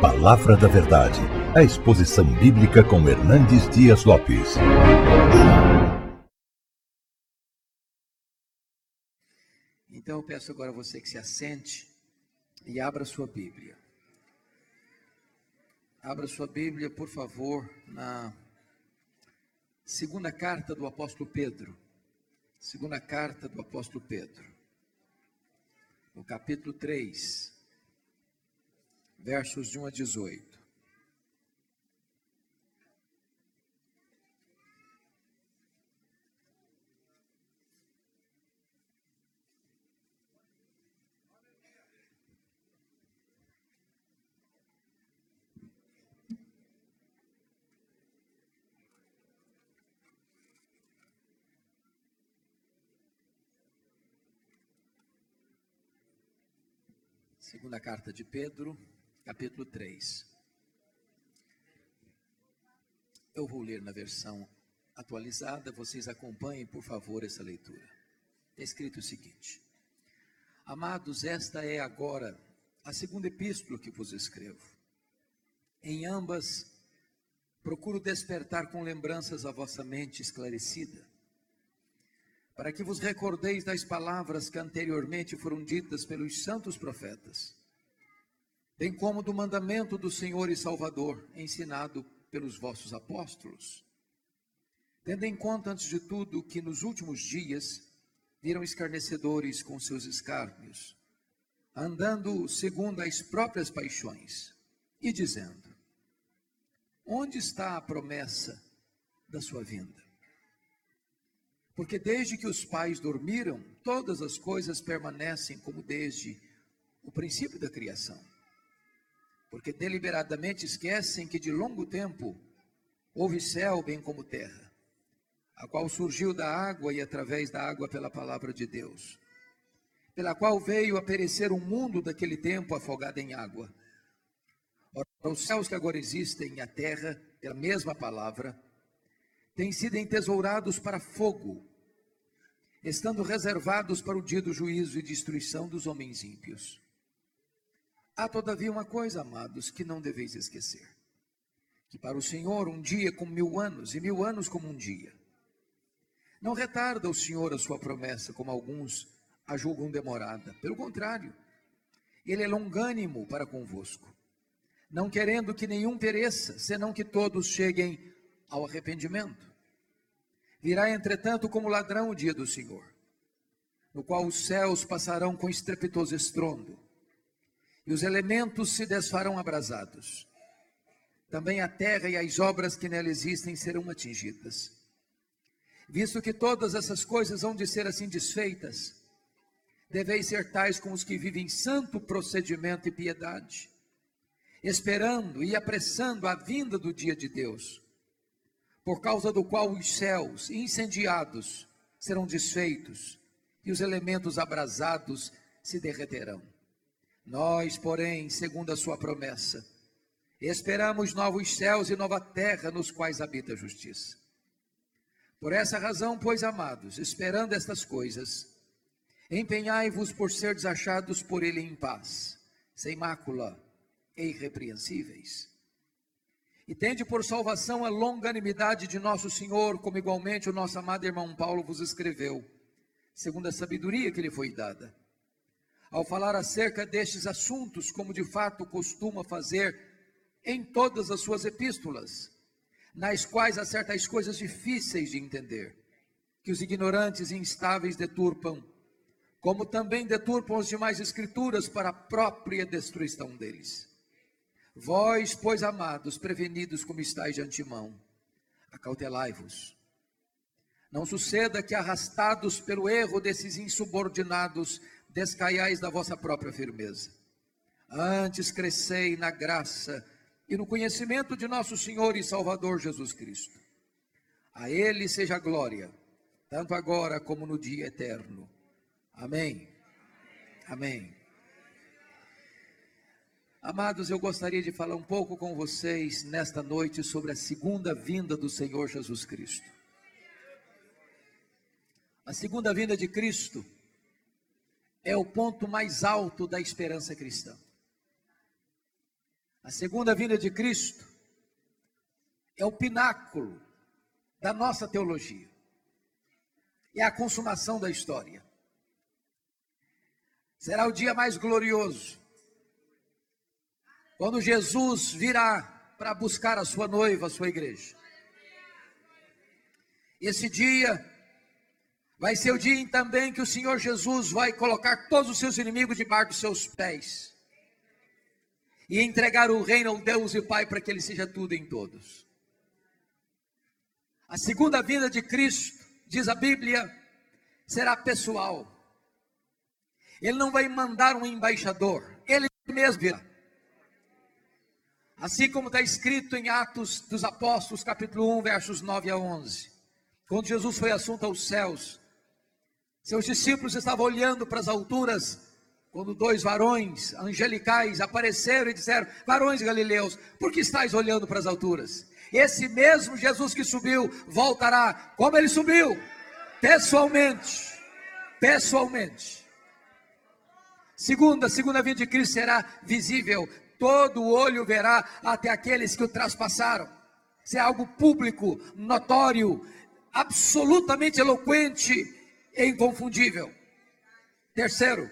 Palavra da Verdade, a exposição bíblica com Hernandes Dias Lopes. Então eu peço agora a você que se assente e abra sua Bíblia. Abra sua Bíblia, por favor, na segunda carta do apóstolo Pedro. Segunda carta do apóstolo Pedro. No capítulo 3, versos de 1 a 18. Segunda carta de Pedro, capítulo 3. Eu vou ler na versão atualizada, vocês acompanhem, por favor, essa leitura. Está escrito o seguinte: Amados, esta é agora a segunda epístola que vos escrevo. Em ambas, procuro despertar com lembranças a vossa mente esclarecida para que vos recordeis das palavras que anteriormente foram ditas pelos santos profetas, bem como do mandamento do Senhor e Salvador, ensinado pelos vossos apóstolos. Tendo em conta, antes de tudo, que nos últimos dias viram escarnecedores com seus escárnios, andando segundo as próprias paixões, e dizendo: Onde está a promessa da sua vinda? Porque desde que os pais dormiram, todas as coisas permanecem como desde o princípio da criação. Porque deliberadamente esquecem que de longo tempo houve céu bem como terra, a qual surgiu da água e através da água pela palavra de Deus, pela qual veio a perecer o um mundo daquele tempo afogado em água. Ora, os céus que agora existem e a terra, pela mesma palavra, têm sido entesourados para fogo, estando reservados para o dia do juízo e destruição dos homens ímpios. Há todavia uma coisa, amados, que não deveis esquecer: que para o Senhor um dia é como mil anos, e mil anos como um dia. Não retarda o Senhor a sua promessa, como alguns a julgam demorada. Pelo contrário, ele é longânimo para convosco, não querendo que nenhum pereça, senão que todos cheguem ao arrependimento. Virá, entretanto, como ladrão o dia do Senhor, no qual os céus passarão com estrepitoso estrondo, e os elementos se desfarão abrasados. Também a terra e as obras que nela existem serão atingidas. Visto que todas essas coisas hão de ser assim desfeitas, deveis ser tais com os que vivem santo procedimento e piedade, esperando e apressando a vinda do dia de Deus por causa do qual os céus incendiados serão desfeitos e os elementos abrasados se derreterão. Nós, porém, segundo a sua promessa, esperamos novos céus e nova terra nos quais habita a justiça. Por essa razão, pois, amados, esperando estas coisas, empenhai-vos por ser desachados por ele em paz, sem mácula e irrepreensíveis e tende por salvação a longanimidade de nosso Senhor, como igualmente o nosso amado irmão Paulo vos escreveu, segundo a sabedoria que lhe foi dada. Ao falar acerca destes assuntos, como de fato costuma fazer em todas as suas epístolas, nas quais há certas coisas difíceis de entender, que os ignorantes e instáveis deturpam, como também deturpam as demais escrituras para a própria destruição deles. Vós, pois, amados, prevenidos como estáis de antemão, acautelai-vos. Não suceda que, arrastados pelo erro desses insubordinados, descaiais da vossa própria firmeza. Antes crescei na graça e no conhecimento de nosso Senhor e Salvador Jesus Cristo. A Ele seja a glória, tanto agora como no dia eterno. Amém. Amém. Amados, eu gostaria de falar um pouco com vocês nesta noite sobre a segunda vinda do Senhor Jesus Cristo. A segunda vinda de Cristo é o ponto mais alto da esperança cristã. A segunda vinda de Cristo é o pináculo da nossa teologia. É a consumação da história. Será o dia mais glorioso. Quando Jesus virá para buscar a sua noiva, a sua igreja. Esse dia vai ser o dia também que o Senhor Jesus vai colocar todos os seus inimigos debaixo dos seus pés e entregar o reino ao Deus e Pai para que Ele seja tudo em todos. A segunda vinda de Cristo, diz a Bíblia, será pessoal. Ele não vai mandar um embaixador, ele mesmo virá. Assim como está escrito em Atos dos Apóstolos, capítulo 1, versos 9 a 11. Quando Jesus foi assunto aos céus, seus discípulos estavam olhando para as alturas, quando dois varões angelicais apareceram e disseram: Varões galileus, por que estáis olhando para as alturas? Esse mesmo Jesus que subiu voltará. Como ele subiu? Pessoalmente. Pessoalmente. Segunda, segunda vinda de Cristo será visível. Todo olho verá até aqueles que o traspassaram. Isso é algo público, notório, absolutamente eloquente e inconfundível. Terceiro,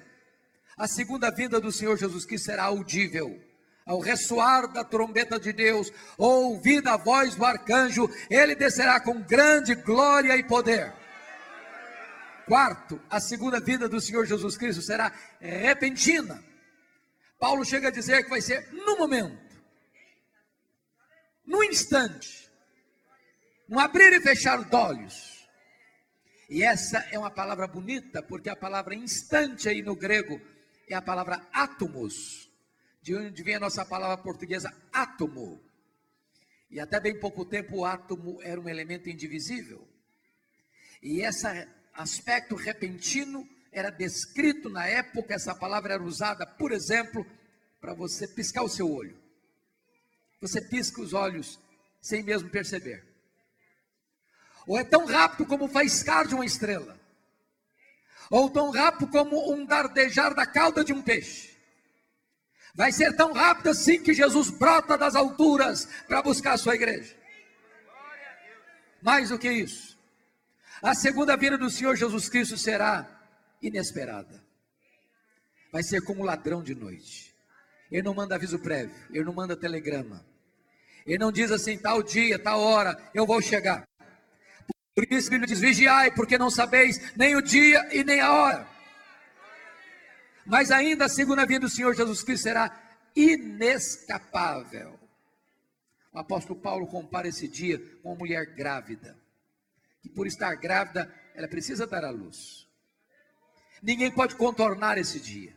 a segunda vinda do Senhor Jesus Cristo será audível. Ao ressoar da trombeta de Deus, ouvida a voz do arcanjo, ele descerá com grande glória e poder. Quarto, a segunda vinda do Senhor Jesus Cristo será repentina. Paulo chega a dizer que vai ser no momento, no instante, no abrir e fechar os olhos. E essa é uma palavra bonita, porque a palavra instante aí no grego é a palavra átomos, de onde vem a nossa palavra portuguesa átomo. E até bem pouco tempo o átomo era um elemento indivisível. E esse aspecto repentino era descrito na época, essa palavra era usada, por exemplo, para você piscar o seu olho. Você pisca os olhos sem mesmo perceber. Ou é tão rápido como faiscar de uma estrela ou tão rápido como um dardejar da cauda de um peixe. Vai ser tão rápido assim que Jesus brota das alturas para buscar a sua igreja. Mais do que isso, a segunda vinda do Senhor Jesus Cristo será inesperada. Vai ser como ladrão de noite. Ele não manda aviso prévio, ele não manda telegrama. Ele não diz assim, tal dia, tal hora, eu vou chegar. Por isso Bíblia diz: vigiai, porque não sabeis nem o dia e nem a hora. Mas ainda a segunda vinda do Senhor Jesus Cristo será inescapável. O apóstolo Paulo compara esse dia com uma mulher grávida, que por estar grávida, ela precisa dar à luz. Ninguém pode contornar esse dia.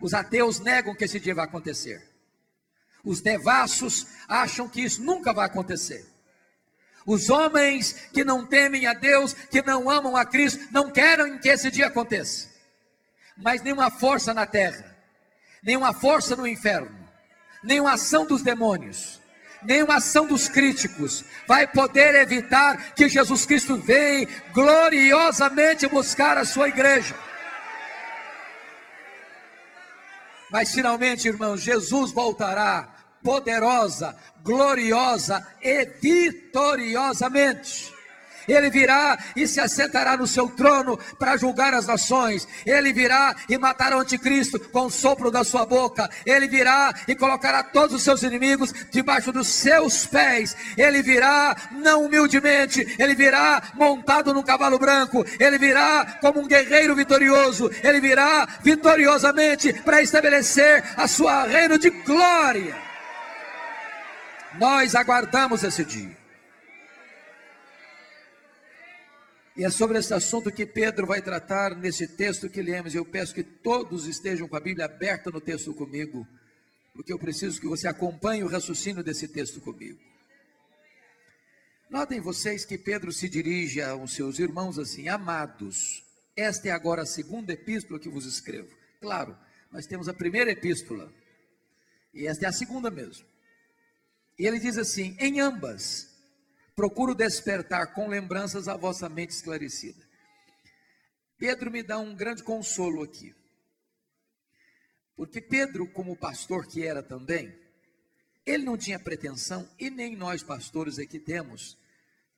Os ateus negam que esse dia vai acontecer. Os devassos acham que isso nunca vai acontecer. Os homens que não temem a Deus, que não amam a Cristo, não querem que esse dia aconteça. Mas nenhuma força na terra, nenhuma força no inferno, nenhuma ação dos demônios, nenhuma ação dos críticos vai poder evitar que Jesus Cristo venha gloriosamente buscar a sua igreja. Mas finalmente, irmãos, Jesus voltará poderosa, gloriosa e vitoriosamente. Ele virá e se assentará no seu trono para julgar as nações. Ele virá e matará o anticristo com o sopro da sua boca. Ele virá e colocará todos os seus inimigos debaixo dos seus pés. Ele virá não humildemente, ele virá montado num cavalo branco. Ele virá como um guerreiro vitorioso. Ele virá vitoriosamente para estabelecer a sua reino de glória. Nós aguardamos esse dia. E é sobre esse assunto que Pedro vai tratar nesse texto que lemos. Eu peço que todos estejam com a Bíblia aberta no texto comigo, porque eu preciso que você acompanhe o raciocínio desse texto comigo. Notem vocês que Pedro se dirige aos seus irmãos assim: Amados, esta é agora a segunda epístola que vos escrevo. Claro, nós temos a primeira epístola, e esta é a segunda mesmo. E ele diz assim: em ambas, procuro despertar com lembranças a vossa mente esclarecida. Pedro me dá um grande consolo aqui. Porque Pedro, como pastor que era também, Ele não tinha pretensão, e nem nós pastores aqui temos,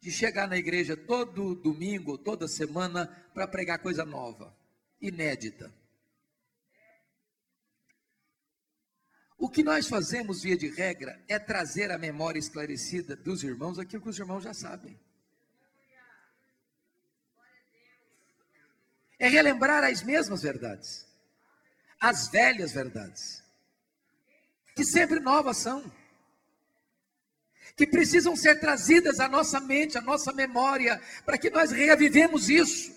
de chegar na igreja todo domingo, toda semana, para pregar coisa nova, inédita. O que nós fazemos, via de regra, é trazer à memória esclarecida dos irmãos aquilo que os irmãos já sabem. É relembrar as mesmas verdades, as velhas verdades, que sempre novas são, que precisam ser trazidas à nossa mente, à nossa memória, para que nós reavivemos isso.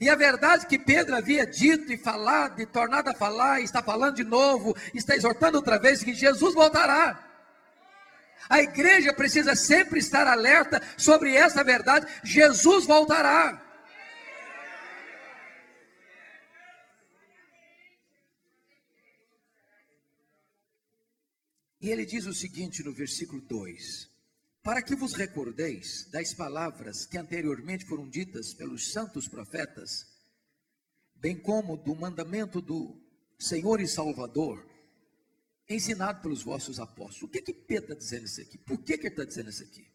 E a verdade que Pedro havia dito e falado, e tornado a falar, está falando de novo, está exortando outra vez que Jesus voltará. A igreja precisa sempre estar alerta sobre essa verdade: Jesus voltará. E ele diz o seguinte no versículo 2: para que vos recordeis das palavras que anteriormente foram ditas pelos santos profetas, bem como do mandamento do Senhor e Salvador, ensinado pelos vossos apóstolos. O que que Pedro está dizendo isso aqui? Por que, que ele está dizendo isso aqui?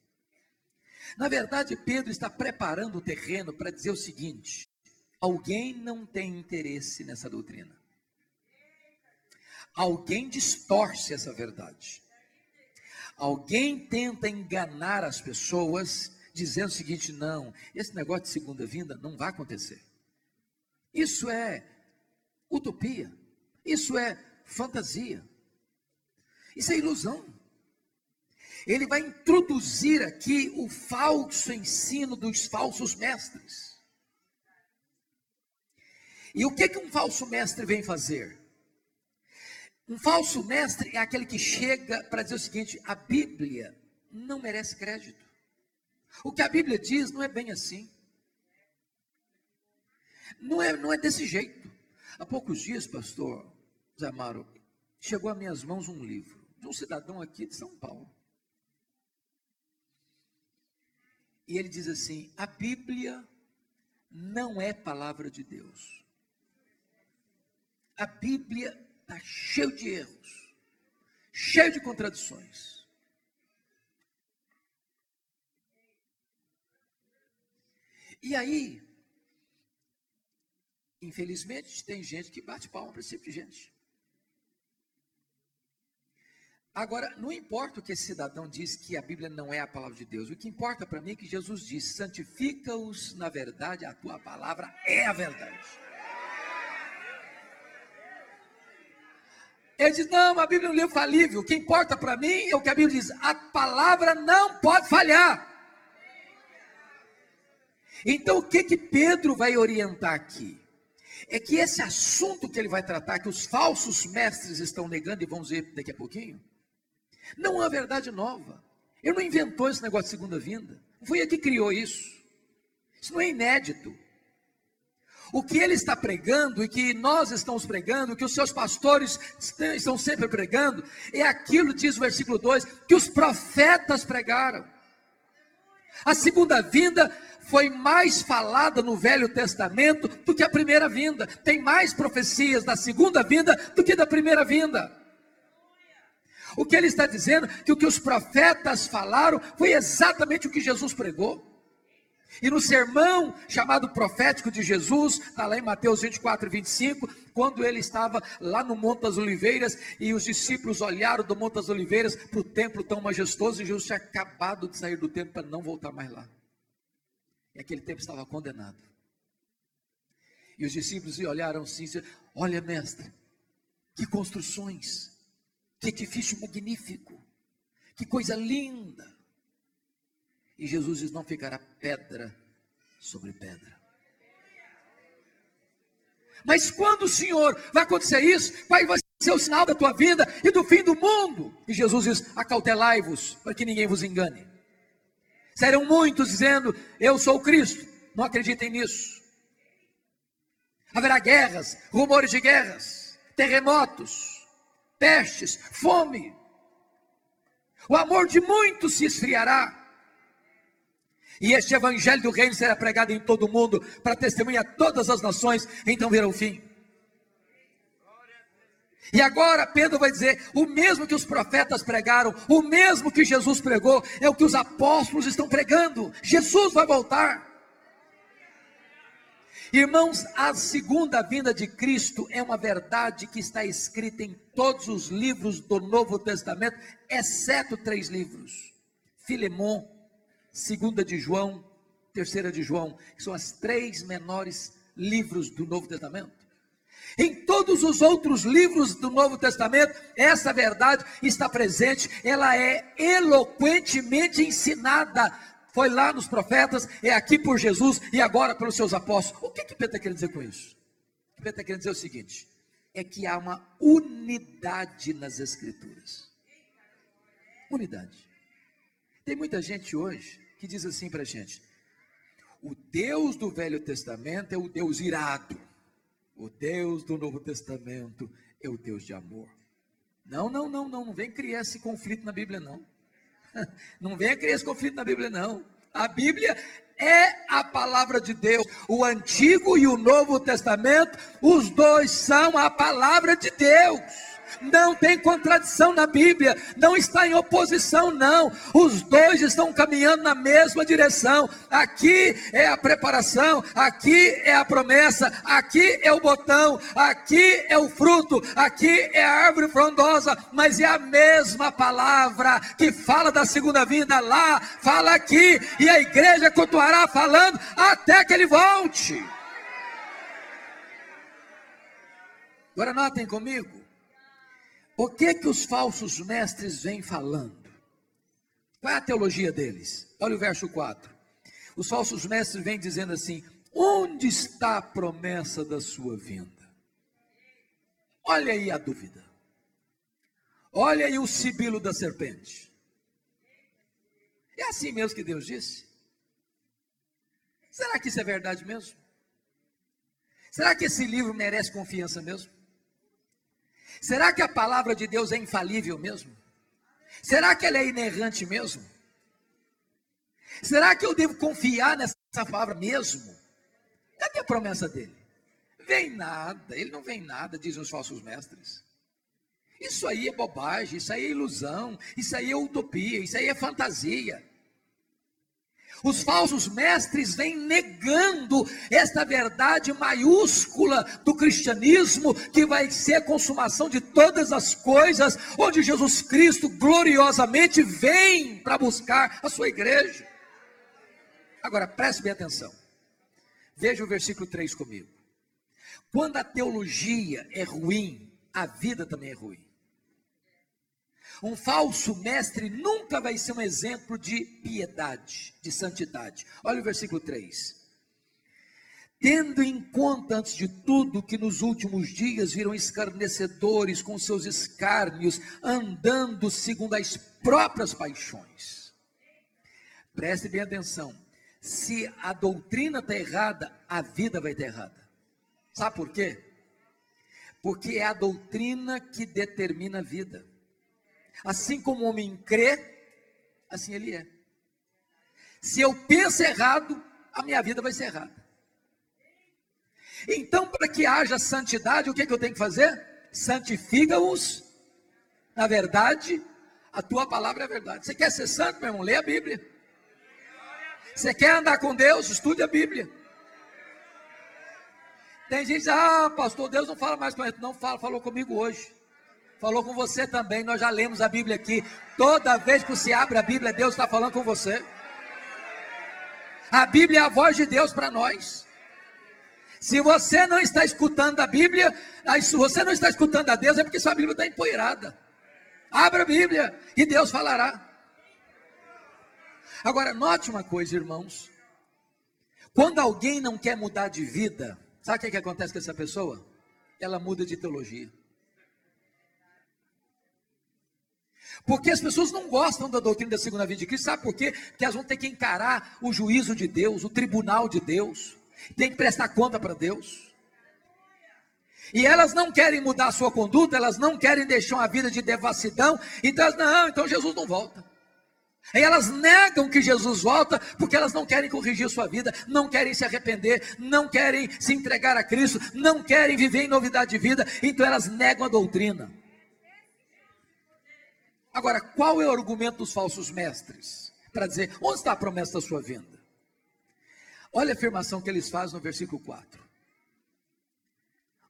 Na verdade, Pedro está preparando o terreno para dizer o seguinte: alguém não tem interesse nessa doutrina. Alguém distorce essa verdade. Alguém tenta enganar as pessoas dizendo o seguinte: não, esse negócio de segunda vinda não vai acontecer. Isso é utopia, isso é fantasia, isso é ilusão. Ele vai introduzir aqui o falso ensino dos falsos mestres. E o que, que um falso mestre vem fazer? Um falso mestre é aquele que chega para dizer o seguinte: a Bíblia não merece crédito. O que a Bíblia diz não é bem assim. Não é, não é desse jeito. Há poucos dias, pastor Zé Amaro, chegou a minhas mãos um livro de um cidadão aqui de São Paulo. E ele diz assim: a Bíblia não é palavra de Deus. A Bíblia está cheio de erros, cheio de contradições. E aí, infelizmente, tem gente que bate palma para esse tipo de gente. Agora, não importa o que esse cidadão diz que a Bíblia não é a palavra de Deus, o que importa para mim é que Jesus diz: santifica-os na verdade, a tua palavra é a verdade. Ele diz: Não, a Bíblia é um livro falível. O que importa para mim é o que a Bíblia diz: a palavra não pode falhar. Então, o que que Pedro vai orientar aqui? É que esse assunto que ele vai tratar, que os falsos mestres estão negando, e vamos ver daqui a pouquinho, não é uma verdade nova. Ele não inventou esse negócio de segunda vinda. Foi ele que criou isso. Isso não é inédito. O que ele está pregando e que nós estamos pregando, que os seus pastores estão sempre pregando, é aquilo, diz o versículo 2, que os profetas pregaram. A segunda vinda foi mais falada no Velho Testamento do que a primeira vinda. Tem mais profecias da segunda vinda do que da primeira vinda. O que ele está dizendo que o que os profetas falaram foi exatamente o que Jesus pregou. E no sermão chamado profético de Jesus, está lá em Mateus 24 e 25, quando ele estava lá no Monte das Oliveiras e os discípulos olharam do Monte das Oliveiras para o templo tão majestoso e Jesus tinha acabado de sair do templo para não voltar mais lá. E aquele templo estava condenado. E os discípulos olharam assim: Olha, mestre, que construções, que edifício magnífico, que coisa linda. E Jesus diz: não ficará pedra sobre pedra. Mas quando o Senhor vai acontecer isso, vai ser o sinal da tua vida e do fim do mundo. E Jesus diz: acautelai-vos, para que ninguém vos engane. Serão muitos dizendo: Eu sou o Cristo. Não acreditem nisso. Haverá guerras, rumores de guerras, terremotos, pestes, fome. O amor de muitos se esfriará. E este evangelho do reino será pregado em todo o mundo para testemunhar todas as nações, então virá o fim. E agora Pedro vai dizer: o mesmo que os profetas pregaram, o mesmo que Jesus pregou, é o que os apóstolos estão pregando. Jesus vai voltar. Irmãos, a segunda vinda de Cristo é uma verdade que está escrita em todos os livros do Novo Testamento, exceto três livros: Filemão, segunda de João, terceira de João, que são as três menores livros do Novo Testamento. Em todos os outros livros do Novo Testamento, essa verdade está presente, ela é eloquentemente ensinada. Foi lá nos profetas, é aqui por Jesus e agora pelos seus apóstolos. O que, que Pedro está querendo dizer com isso? O que Pedro está querendo dizer é o seguinte: é que há uma unidade nas Escrituras. Unidade. Tem muita gente hoje que diz assim para a gente: o Deus do Velho Testamento é o Deus irado. O Deus do Novo Testamento é o Deus de amor. Não, não, não, não, não vem criar esse conflito na Bíblia, não. Não venha criar esse conflito na Bíblia, não. A Bíblia é a palavra de Deus. O Antigo e o Novo Testamento, os dois são a palavra de Deus não tem contradição na Bíblia, não está em oposição, não. Os dois estão caminhando na mesma direção. Aqui é a preparação, aqui é a promessa, aqui é o botão, aqui é o fruto, aqui é a árvore frondosa, mas é a mesma palavra que fala da segunda vinda lá, fala aqui, e a igreja continuará falando até que ele volte. Agora notem comigo. O que que os falsos mestres vêm falando? Qual é a teologia deles? Olha o verso 4. Os falsos mestres vêm dizendo assim: onde está a promessa da sua vinda? Olha aí a dúvida. Olha aí o sibilo da serpente. É assim mesmo que Deus disse? Será que isso é verdade mesmo? Será que esse livro merece confiança mesmo? Será que a palavra de Deus é infalível mesmo? Será que ela é inerrante mesmo? Será que eu devo confiar nessa palavra mesmo? Cadê a promessa dele? Vem nada, ele não vem nada, dizem os falsos mestres. Isso aí é bobagem, isso aí é ilusão, isso aí é utopia, isso aí é fantasia. Os falsos mestres vêm negando esta verdade maiúscula do cristianismo, que vai ser a consumação de todas as coisas, onde Jesus Cristo gloriosamente vem para buscar a sua igreja. Agora, preste bem atenção. Veja o versículo 3 comigo. Quando a teologia é ruim, a vida também é ruim. Um falso mestre nunca vai ser um exemplo de piedade, de santidade. Olha o versículo 3. Tendo em conta, antes de tudo, que nos últimos dias viram escarnecedores com seus escárnios, andando segundo as próprias paixões. Preste bem atenção. Se a doutrina está errada, a vida vai estar errada. Sabe por quê? Porque é a doutrina que determina a vida. Assim como o homem crê, assim ele é. Se eu penso errado, a minha vida vai ser errada. Então, para que haja santidade, o que, é que eu tenho que fazer? Santifica-os na verdade, a tua palavra é verdade. Você quer ser santo, meu irmão? Lê a Bíblia. Você quer andar com Deus? Estude a Bíblia. Tem gente que diz, ah, pastor, Deus não fala mais com a gente. Não fala, falou comigo hoje falou com você também. Nós já lemos a Bíblia aqui. Toda vez que você abre a Bíblia, Deus está falando com você. A Bíblia é a voz de Deus para nós. Se você não está escutando a Bíblia, se você não está escutando a Deus, é porque sua Bíblia está empoeirada. Abra a Bíblia e Deus falará. Agora, note uma coisa, irmãos. Quando alguém não quer mudar de vida, sabe o que, é que acontece com essa pessoa? Ela muda de teologia. Porque as pessoas não gostam da doutrina da segunda vinda de Cristo, sabe por quê? Porque elas vão ter que encarar o juízo de Deus, o tribunal de Deus, tem que prestar conta para Deus. E elas não querem mudar a sua conduta, elas não querem deixar uma vida de devassidão, então elas, não, então Jesus não volta. Aí elas negam que Jesus volta porque elas não querem corrigir sua vida, não querem se arrepender, não querem se entregar a Cristo, não querem viver em novidade de vida, então elas negam a doutrina. Agora, qual é o argumento dos falsos mestres? Para dizer, onde está a promessa da sua vinda? Olha a afirmação que eles fazem no versículo 4.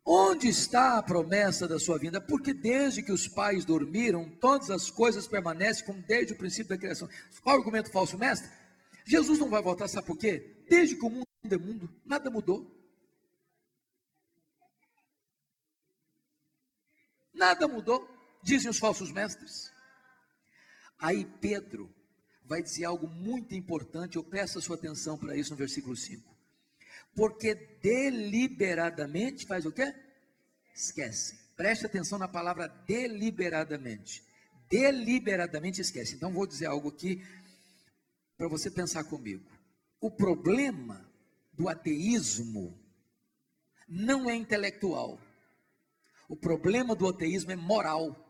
Onde está a promessa da sua vinda? Porque desde que os pais dormiram, todas as coisas permanecem como desde o princípio da criação. Qual é o argumento falso, mestre? Jesus não vai voltar, sabe por quê? Desde que o mundo é mundo, nada mudou. Nada mudou, dizem os falsos mestres. Aí Pedro vai dizer algo muito importante, eu peço a sua atenção para isso no versículo 5 porque deliberadamente faz o quê? Esquece. Preste atenção na palavra deliberadamente. Deliberadamente esquece. Então vou dizer algo aqui para você pensar comigo. O problema do ateísmo não é intelectual. O problema do ateísmo é moral.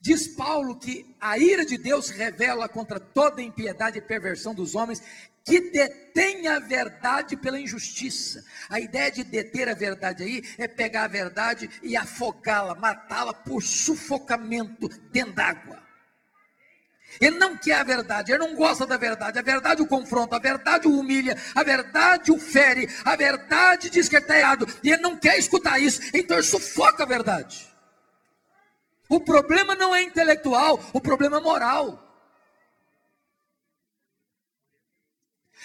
Diz Paulo que a ira de Deus revela contra toda impiedade e perversão dos homens que detém a verdade pela injustiça. A ideia de deter a verdade aí é pegar a verdade e afogá-la, matá-la por sufocamento dentro d'água. Ele não quer a verdade, ele não gosta da verdade. A verdade o confronta, a verdade o humilha, a verdade o fere, a verdade diz que está errado, e ele não quer escutar isso, então ele sufoca a verdade. O problema não é intelectual, o problema é moral.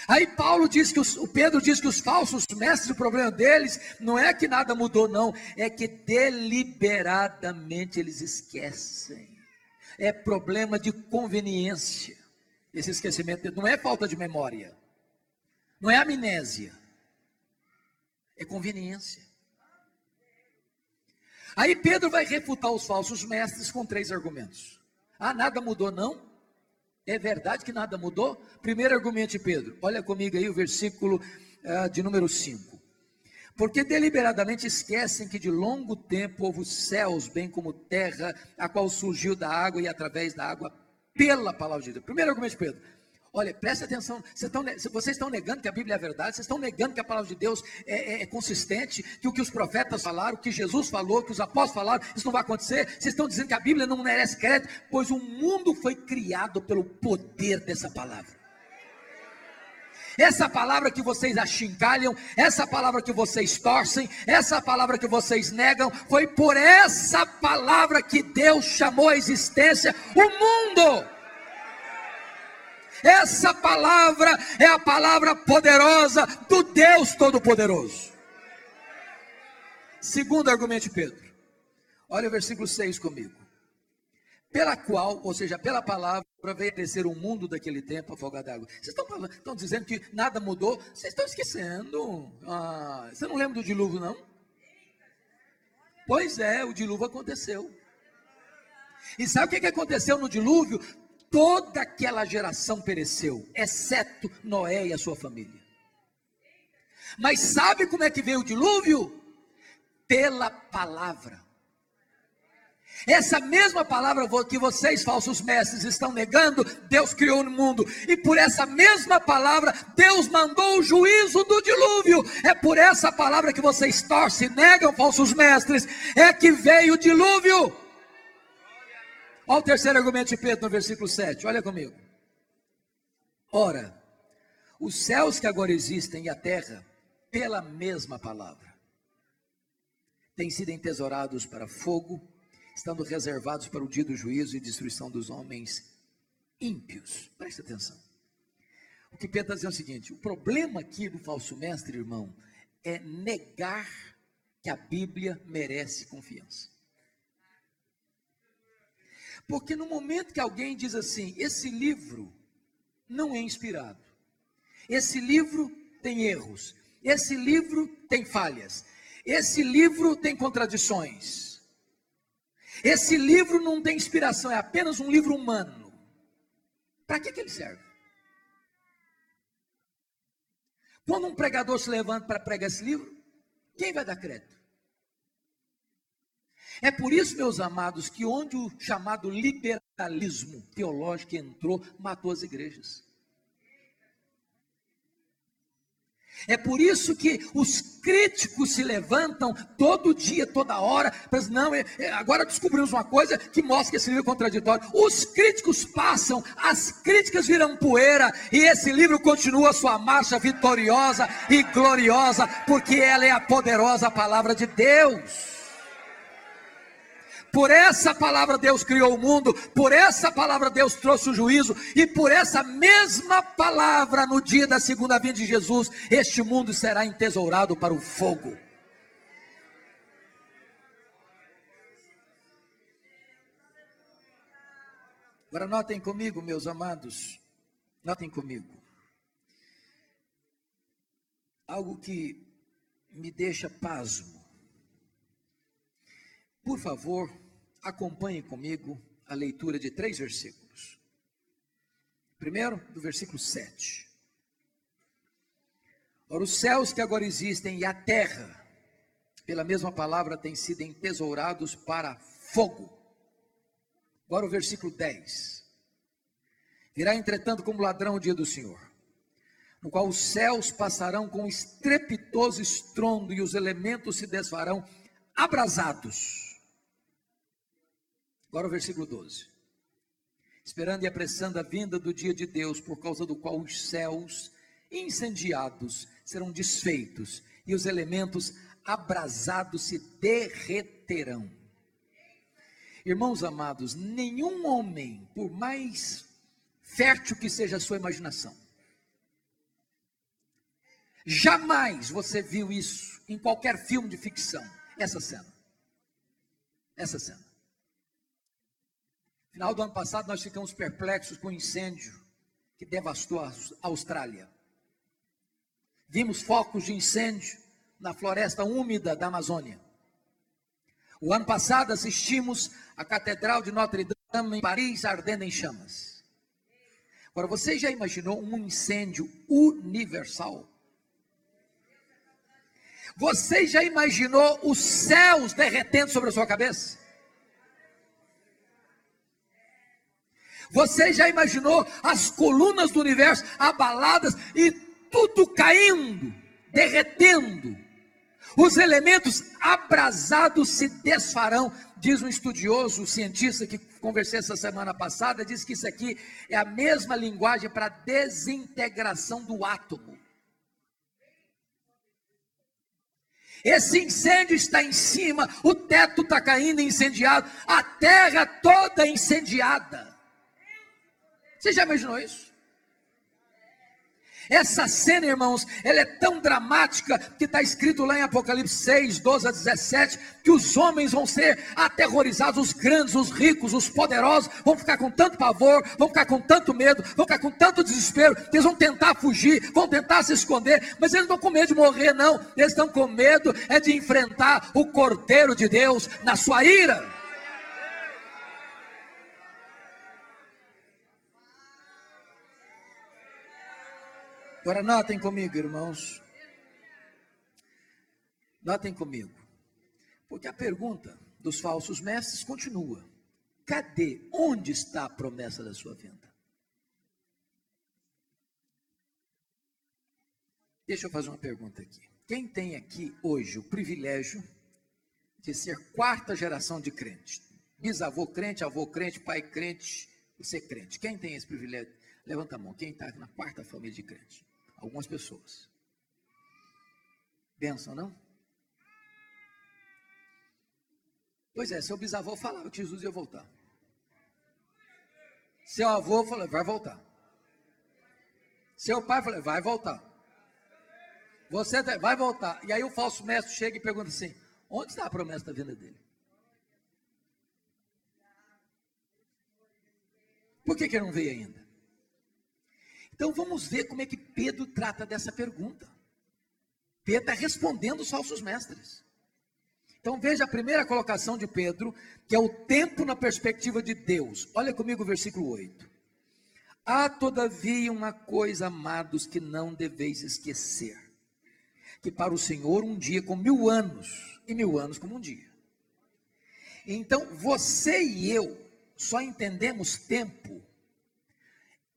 Aí Paulo diz que os, o Pedro diz que os falsos mestres, o problema deles não é que nada mudou, não, é que deliberadamente eles esquecem. É problema de conveniência. Esse esquecimento não é falta de memória, não é amnésia, é conveniência. Aí Pedro vai refutar os falsos mestres com três argumentos. Ah, nada mudou, não? É verdade que nada mudou? Primeiro argumento de Pedro, olha comigo aí o versículo uh, de número 5. Porque deliberadamente esquecem que de longo tempo houve céus, bem como terra, a qual surgiu da água e através da água pela palavra de Deus. Primeiro argumento de Pedro. Olha, preste atenção, vocês estão, negando que a Bíblia é verdade, vocês estão negando que a palavra de Deus é, é, é, consistente, que o que os profetas falaram, que Jesus falou, que os apóstolos falaram, isso não vai acontecer. Vocês estão dizendo que a Bíblia não merece crédito, pois o mundo foi criado pelo poder dessa palavra. Essa palavra que vocês achincalham, essa palavra que vocês torcem, essa palavra que vocês negam, foi por essa palavra que Deus chamou a existência o mundo. Essa palavra é a palavra poderosa do Deus Todo-Poderoso. Segundo argumento de Pedro. Olha o versículo 6 comigo. Pela qual, ou seja, pela palavra, veio descer o mundo daquele tempo afogado d'água. Vocês estão, falando, estão dizendo que nada mudou? Vocês estão esquecendo. Ah, você não lembra do dilúvio, não? Pois é, o dilúvio aconteceu. E sabe o que aconteceu no dilúvio? Toda aquela geração pereceu, exceto Noé e a sua família. Mas sabe como é que veio o dilúvio? Pela palavra. Essa mesma palavra que vocês, falsos mestres, estão negando, Deus criou no mundo, e por essa mesma palavra, Deus mandou o juízo do dilúvio. É por essa palavra que vocês torcem, negam, falsos mestres, é que veio o dilúvio. Olha o terceiro argumento de Pedro no versículo 7, olha comigo. Ora, os céus que agora existem e a terra, pela mesma palavra, têm sido entesourados para fogo, estando reservados para o dia do juízo e destruição dos homens ímpios. Preste atenção. O que Pedro está dizendo é o seguinte: o problema aqui do falso mestre, irmão, é negar que a Bíblia merece confiança. Porque no momento que alguém diz assim, esse livro não é inspirado, esse livro tem erros, esse livro tem falhas, esse livro tem contradições, esse livro não tem inspiração, é apenas um livro humano. Para que, que ele serve? Quando um pregador se levanta para pregar esse livro, quem vai dar crédito? É por isso, meus amados, que onde o chamado liberalismo teológico entrou, matou as igrejas. É por isso que os críticos se levantam todo dia, toda hora, mas não, é, é, agora descobrimos uma coisa que mostra que esse livro é contraditório. Os críticos passam, as críticas viram poeira, e esse livro continua sua marcha vitoriosa e gloriosa, porque ela é a poderosa palavra de Deus. Por essa palavra Deus criou o mundo, por essa palavra Deus trouxe o juízo, e por essa mesma palavra, no dia da segunda vinda de Jesus, este mundo será entesourado para o fogo. Agora notem comigo, meus amados, notem comigo. Algo que me deixa pasmo. Por favor, acompanhe comigo a leitura de três versículos. Primeiro, do versículo 7. Ora, os céus que agora existem e a terra, pela mesma palavra, têm sido entesourados para fogo. Agora o versículo 10. Virá, entretanto, como ladrão o dia do Senhor, no qual os céus passarão com estrepitoso estrondo e os elementos se desfarão abrasados Agora o versículo 12. Esperando e apressando a vinda do dia de Deus, por causa do qual os céus incendiados serão desfeitos e os elementos abrasados se derreterão. Irmãos amados, nenhum homem, por mais fértil que seja a sua imaginação, jamais você viu isso em qualquer filme de ficção, essa cena. Essa cena. Final do ano passado, nós ficamos perplexos com o incêndio que devastou a Austrália. Vimos focos de incêndio na floresta úmida da Amazônia. O ano passado assistimos a Catedral de Notre Dame em Paris ardendo em chamas. Agora, você já imaginou um incêndio universal? Você já imaginou os céus derretendo sobre a sua cabeça? Você já imaginou as colunas do universo abaladas e tudo caindo, derretendo? Os elementos abrasados se desfarão, diz um estudioso, um cientista que conversei essa semana passada, diz que isso aqui é a mesma linguagem para desintegração do átomo. Esse incêndio está em cima, o teto está caindo incendiado, a terra toda incendiada. Você já imaginou isso? Essa cena, irmãos, ela é tão dramática que está escrito lá em Apocalipse 6, 12 a 17, que os homens vão ser aterrorizados, os grandes, os ricos, os poderosos, vão ficar com tanto pavor, vão ficar com tanto medo, vão ficar com tanto desespero, que eles vão tentar fugir, vão tentar se esconder, mas eles não estão com medo de morrer, não, eles estão com medo é de enfrentar o Cordeiro de Deus na sua ira. Agora notem comigo, irmãos. Notem comigo. Porque a pergunta dos falsos mestres continua: cadê? Onde está a promessa da sua vinda? Deixa eu fazer uma pergunta aqui. Quem tem aqui hoje o privilégio de ser quarta geração de crente? Bisavô crente, avô crente, pai crente, você crente. Quem tem esse privilégio? Levanta a mão. Quem está na quarta família de crente? Algumas pessoas. Pensam, não? Pois é, seu bisavô falava que Jesus ia voltar. Seu avô falou, vai voltar. Seu pai falou, vai voltar. Você vai voltar. E aí o falso mestre chega e pergunta assim: onde está a promessa da vinda dele? Por que, que ele não veio ainda? Então vamos ver como é que Pedro trata dessa pergunta. Pedro está respondendo os falsos mestres. Então veja a primeira colocação de Pedro, que é o tempo na perspectiva de Deus. Olha comigo o versículo 8. Há todavia uma coisa, amados, que não deveis esquecer: que para o Senhor um dia como mil anos, e mil anos como um dia. Então, você e eu só entendemos tempo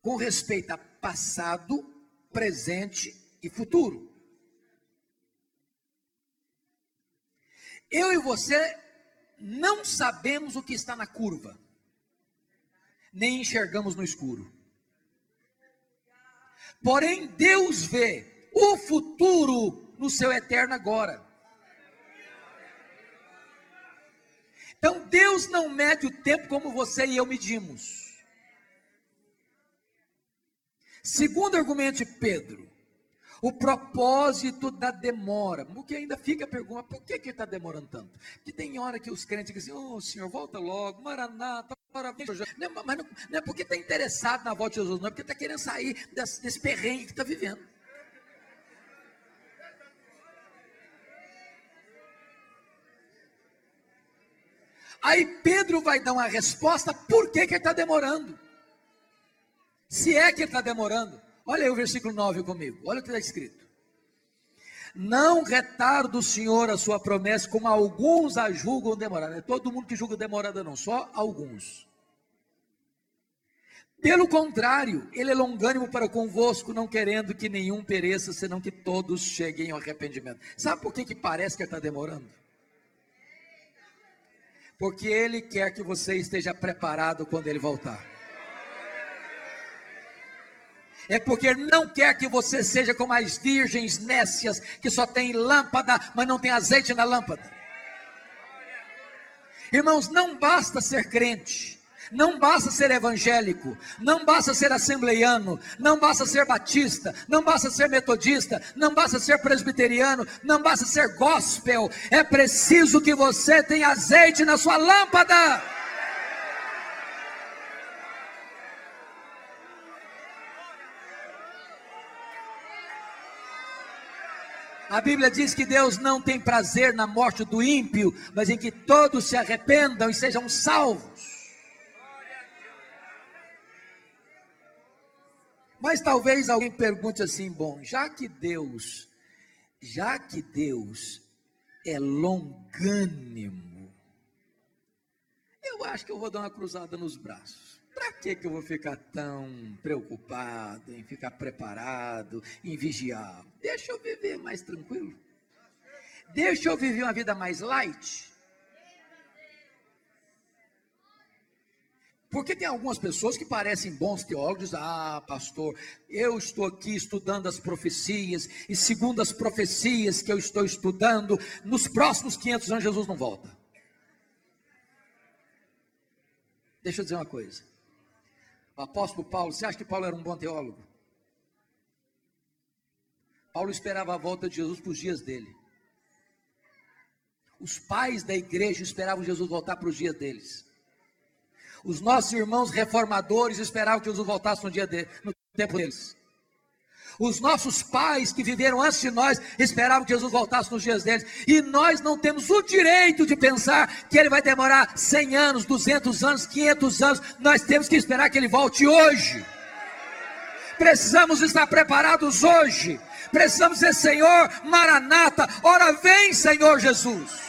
com respeito a passado, presente e futuro. Eu e você não sabemos o que está na curva, nem enxergamos no escuro. Porém, Deus vê o futuro no seu eterno agora. Então, Deus não mede o tempo como você e eu medimos. Segundo argumento de Pedro, o propósito da demora. Porque ainda fica a pergunta, por que, que está demorando tanto? Porque tem hora que os crentes dizem, oh Senhor, volta logo, Maranata, parabéns. Não, mas não, não é porque está interessado na volta de Jesus, não é porque está querendo sair desse, desse perrengue que está vivendo. Aí Pedro vai dar uma resposta, por que, que ele está demorando? Se é que está demorando. Olha aí o versículo 9 comigo, olha o que está escrito. Não retarda o Senhor a sua promessa, como alguns a julgam demorada. É todo mundo que julga demorada, não, só alguns. Pelo contrário, ele é longânimo para convosco, não querendo que nenhum pereça, senão que todos cheguem ao arrependimento. Sabe por que, que parece que está demorando? porque Ele quer que você esteja preparado quando Ele voltar. É porque Ele não quer que você seja como as virgens nécias, que só tem lâmpada, mas não tem azeite na lâmpada. Irmãos, não basta ser crente, não basta ser evangélico, não basta ser assembleiano, não basta ser batista, não basta ser metodista, não basta ser presbiteriano, não basta ser gospel. É preciso que você tenha azeite na sua lâmpada. A Bíblia diz que Deus não tem prazer na morte do ímpio, mas em que todos se arrependam e sejam salvos. Mas talvez alguém pergunte assim: bom, já que Deus, já que Deus é longânimo, eu acho que eu vou dar uma cruzada nos braços. Para que, que eu vou ficar tão preocupado em ficar preparado, em vigiar? Deixa eu viver mais tranquilo. Deixa eu viver uma vida mais light. Porque tem algumas pessoas que parecem bons teólogos, ah, pastor, eu estou aqui estudando as profecias, e segundo as profecias que eu estou estudando, nos próximos 500 anos Jesus não volta. Deixa eu dizer uma coisa. O apóstolo Paulo, você acha que Paulo era um bom teólogo? Paulo esperava a volta de Jesus para os dias dele. Os pais da igreja esperavam Jesus voltar para os dias deles. Os nossos irmãos reformadores esperavam que Jesus voltasse no dia de, no tempo deles. Os nossos pais que viveram antes de nós esperavam que Jesus voltasse nos dias deles. E nós não temos o direito de pensar que ele vai demorar 100 anos, 200 anos, 500 anos. Nós temos que esperar que ele volte hoje. Precisamos estar preparados hoje. Precisamos dizer, Senhor, Maranata, ora vem, Senhor Jesus.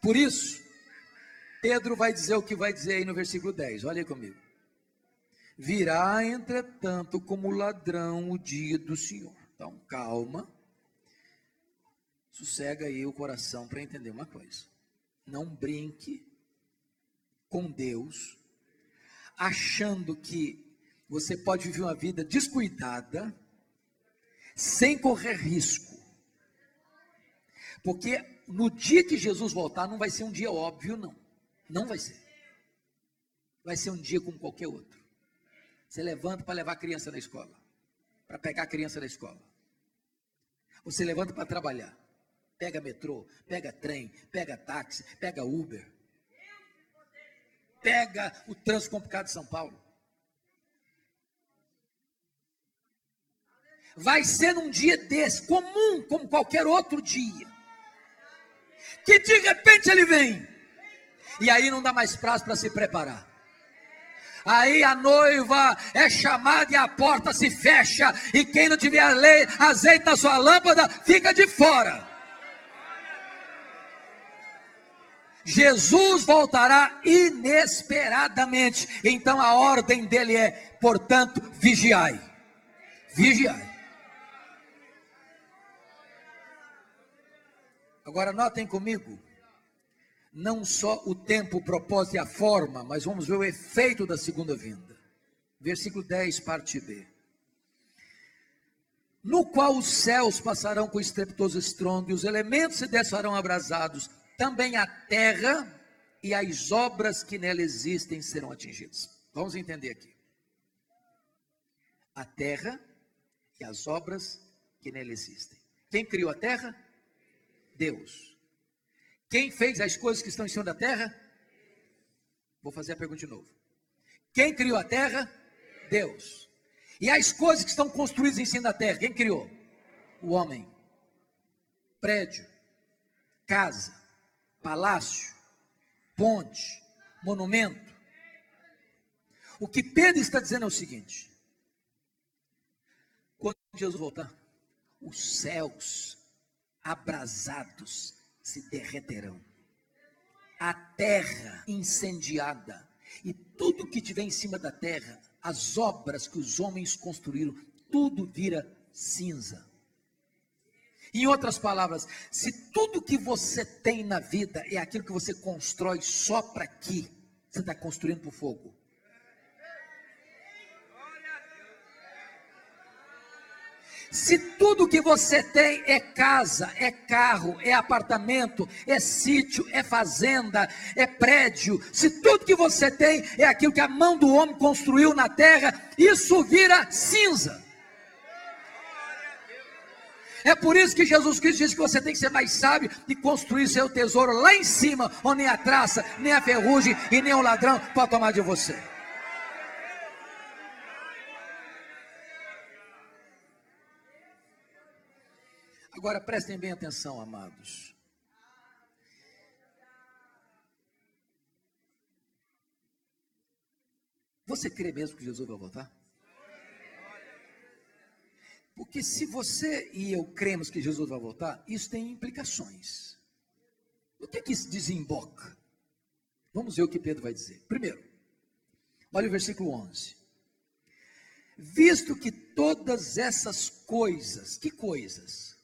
Por isso, Pedro vai dizer o que vai dizer aí no versículo 10, olha aí comigo. Virá, entretanto, como ladrão o dia do Senhor. Então, calma, sossega aí o coração para entender uma coisa. Não brinque com Deus, achando que você pode viver uma vida descuidada, sem correr risco. Porque no dia que Jesus voltar, não vai ser um dia óbvio, não. Não vai ser. Vai ser um dia como qualquer outro. Você levanta para levar a criança na escola, para pegar a criança na escola. Você levanta para trabalhar. Pega metrô, pega trem, pega táxi, pega Uber. Pega o trânsito complicado de São Paulo. Vai ser num dia desse, comum, como qualquer outro dia que de repente ele vem. E aí não dá mais prazo para se preparar. Aí a noiva é chamada e a porta se fecha, e quem não tiver azeite na sua lâmpada fica de fora. Jesus voltará inesperadamente. Então a ordem dele é, portanto, vigiai. Vigiai. Agora notem comigo, não só o tempo, o propósito e a forma, mas vamos ver o efeito da segunda vinda. Versículo 10, parte B. No qual os céus passarão com estrepitoso estrondo, e os elementos se desfarão abrasados, também a terra e as obras que nela existem serão atingidas. Vamos entender aqui. A terra e as obras que nela existem. Quem criou a terra? Deus. Quem fez as coisas que estão em cima da terra? Vou fazer a pergunta de novo. Quem criou a terra? Deus. E as coisas que estão construídas em cima da terra, quem criou? O homem. Prédio, casa, palácio, ponte, monumento. O que Pedro está dizendo é o seguinte: quando Jesus voltar, os céus abrasados se derreterão, a terra incendiada, e tudo que tiver em cima da terra, as obras que os homens construíram, tudo vira cinza. Em outras palavras, se tudo que você tem na vida é aquilo que você constrói só para aqui, você está construindo para o fogo. Se tudo que você tem é casa, é carro, é apartamento, é sítio, é fazenda, é prédio, se tudo que você tem é aquilo que a mão do homem construiu na terra, isso vira cinza. É por isso que Jesus Cristo diz que você tem que ser mais sábio e construir seu tesouro lá em cima, onde nem a traça, nem a ferrugem e nem o ladrão pode tomar de você. Agora prestem bem atenção, amados. Você crê mesmo que Jesus vai voltar? Porque se você e eu cremos que Jesus vai voltar, isso tem implicações. O que, que isso desemboca? Vamos ver o que Pedro vai dizer. Primeiro, olha o versículo 11. Visto que todas essas coisas, que coisas?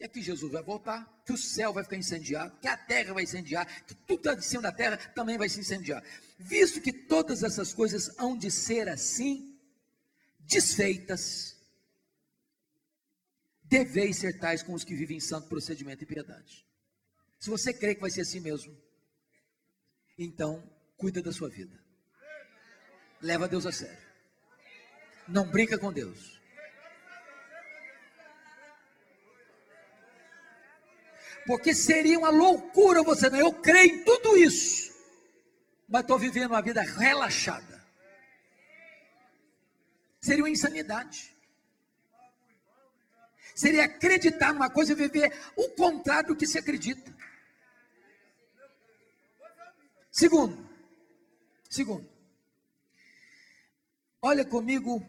É que Jesus vai voltar, que o céu vai ficar incendiado, que a terra vai incendiar, que tudo está de cima da terra também vai se incendiar. Visto que todas essas coisas hão de ser assim, desfeitas, deveis ser tais com os que vivem em santo procedimento e piedade. Se você crê que vai ser assim mesmo, então cuida da sua vida. Leva Deus a sério. Não brinca com Deus. Porque seria uma loucura você não. Eu creio em tudo isso, mas estou vivendo uma vida relaxada. Seria uma insanidade seria acreditar numa coisa e viver o contrário do que se acredita. Segundo, segundo, olha comigo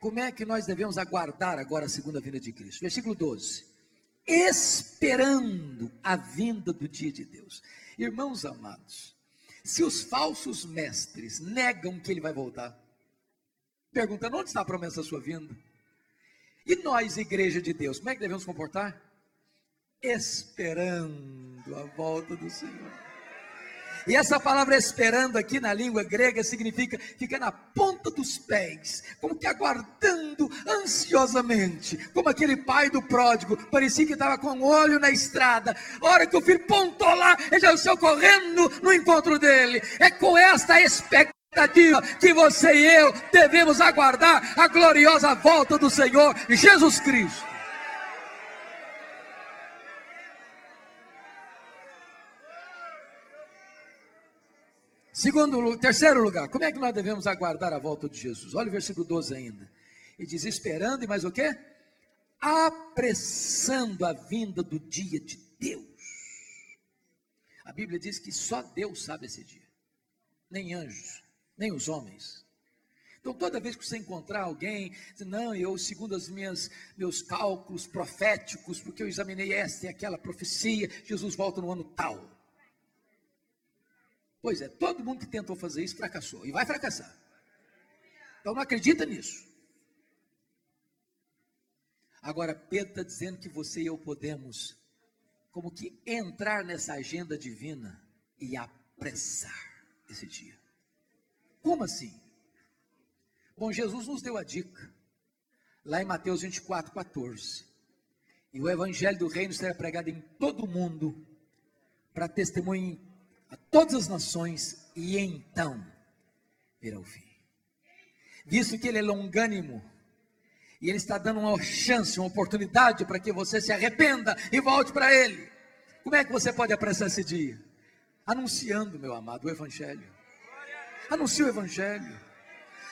como é que nós devemos aguardar agora a segunda vinda de Cristo. Versículo 12. Esperando a vinda do dia de Deus. Irmãos amados, se os falsos mestres negam que ele vai voltar, perguntando onde está a promessa da sua vinda? E nós, igreja de Deus, como é que devemos comportar? Esperando a volta do Senhor. E essa palavra esperando aqui na língua grega significa fica na ponta dos pés, como que aguardando ansiosamente, como aquele pai do pródigo, parecia que estava com o olho na estrada. A hora que o filho pontou lá, ele já saiu correndo no encontro dele. É com esta expectativa que você e eu devemos aguardar a gloriosa volta do Senhor Jesus Cristo. Segundo, terceiro lugar, como é que nós devemos aguardar a volta de Jesus? Olha o versículo 12 ainda. E diz: esperando e mais o que? Apressando a vinda do dia de Deus. A Bíblia diz que só Deus sabe esse dia, nem anjos nem os homens. Então, toda vez que você encontrar alguém, diz, não, eu, segundo os meus cálculos proféticos, porque eu examinei esta e aquela profecia, Jesus volta no ano tal. Pois é, todo mundo que tentou fazer isso fracassou e vai fracassar. Então, não acredita nisso. Agora, Pedro está dizendo que você e eu podemos, como que, entrar nessa agenda divina e apressar esse dia. Como assim? Bom, Jesus nos deu a dica, lá em Mateus 24, 14. E o evangelho do reino será pregado em todo o mundo, para testemunho a todas as nações, e então virá o fim. Visto que ele é longânimo, e ele está dando uma chance, uma oportunidade para que você se arrependa e volte para ele. Como é que você pode apressar esse dia? Anunciando, meu amado, o evangelho. Anuncie o evangelho.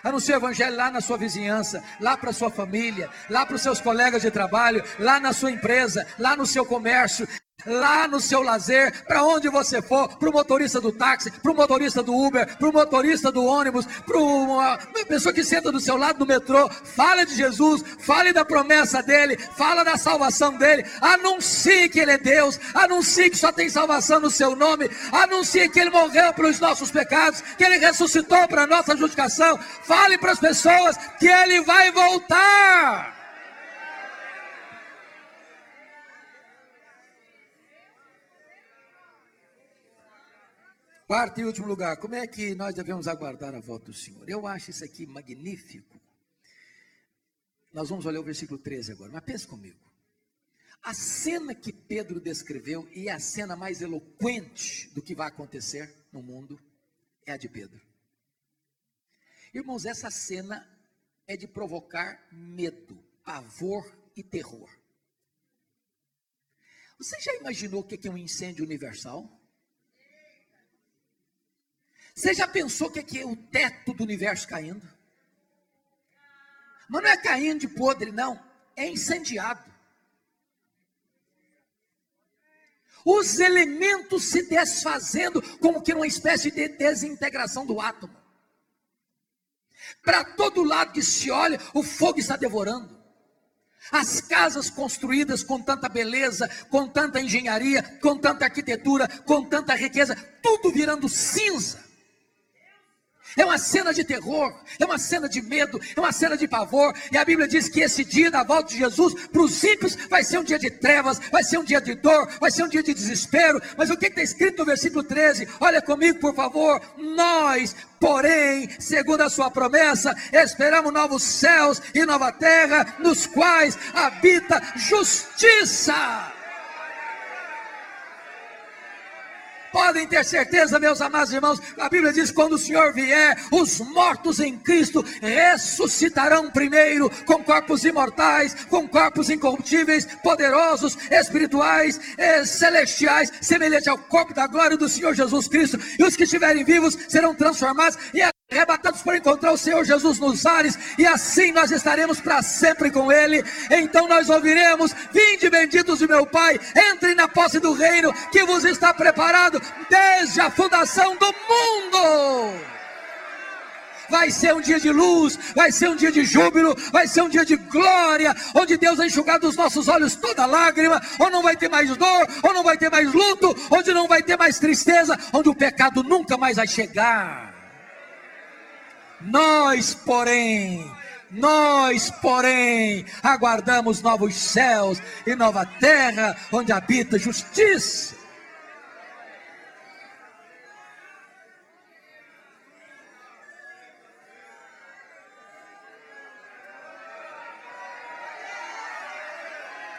Anuncie o evangelho lá na sua vizinhança, lá para sua família, lá para os seus colegas de trabalho, lá na sua empresa, lá no seu comércio lá no seu lazer, para onde você for, para o motorista do táxi, para o motorista do Uber, para o motorista do ônibus, para uma pessoa que senta do seu lado no metrô, fale de Jesus, fale da promessa dele, fala da salvação dele, anuncie que ele é Deus, anuncie que só tem salvação no seu nome, anuncie que ele morreu pelos nossos pecados, que ele ressuscitou para a nossa justificação, fale para as pessoas que ele vai voltar. Quarto e último lugar, como é que nós devemos aguardar a volta do Senhor? Eu acho isso aqui magnífico. Nós vamos olhar o versículo 13 agora, mas pense comigo. A cena que Pedro descreveu, e a cena mais eloquente do que vai acontecer no mundo, é a de Pedro. Irmãos, essa cena é de provocar medo, pavor e terror. Você já imaginou o que é um incêndio universal? Você já pensou que aqui é o teto do universo caindo? Mas não é caindo de podre, não. É incendiado. Os elementos se desfazendo, como que numa espécie de desintegração do átomo. Para todo lado que se olha, o fogo está devorando. As casas construídas com tanta beleza, com tanta engenharia, com tanta arquitetura, com tanta riqueza, tudo virando cinza. É uma cena de terror, é uma cena de medo, é uma cena de pavor. E a Bíblia diz que esse dia da volta de Jesus, para os ímpios, vai ser um dia de trevas, vai ser um dia de dor, vai ser um dia de desespero. Mas o que está escrito no versículo 13? Olha comigo, por favor. Nós, porém, segundo a sua promessa, esperamos novos céus e nova terra, nos quais habita justiça. Podem ter certeza, meus amados irmãos, a Bíblia diz: quando o Senhor vier, os mortos em Cristo ressuscitarão primeiro, com corpos imortais, com corpos incorruptíveis, poderosos, espirituais, eh, celestiais, semelhante ao corpo da glória do Senhor Jesus Cristo. E os que estiverem vivos serão transformados e arrebatados por encontrar o Senhor Jesus nos ares, e assim nós estaremos para sempre com Ele. Então nós ouviremos: Vinde, benditos de meu Pai, entrem na posse do reino que vos está preparado desde a fundação do mundo. Vai ser um dia de luz, vai ser um dia de júbilo, vai ser um dia de glória, onde Deus vai enxugar dos nossos olhos toda lágrima, ou não vai ter mais dor, ou não vai ter mais luto, onde não vai ter mais tristeza, onde o pecado nunca mais vai chegar. Nós, porém, nós, porém, aguardamos novos céus e nova terra onde habita justiça.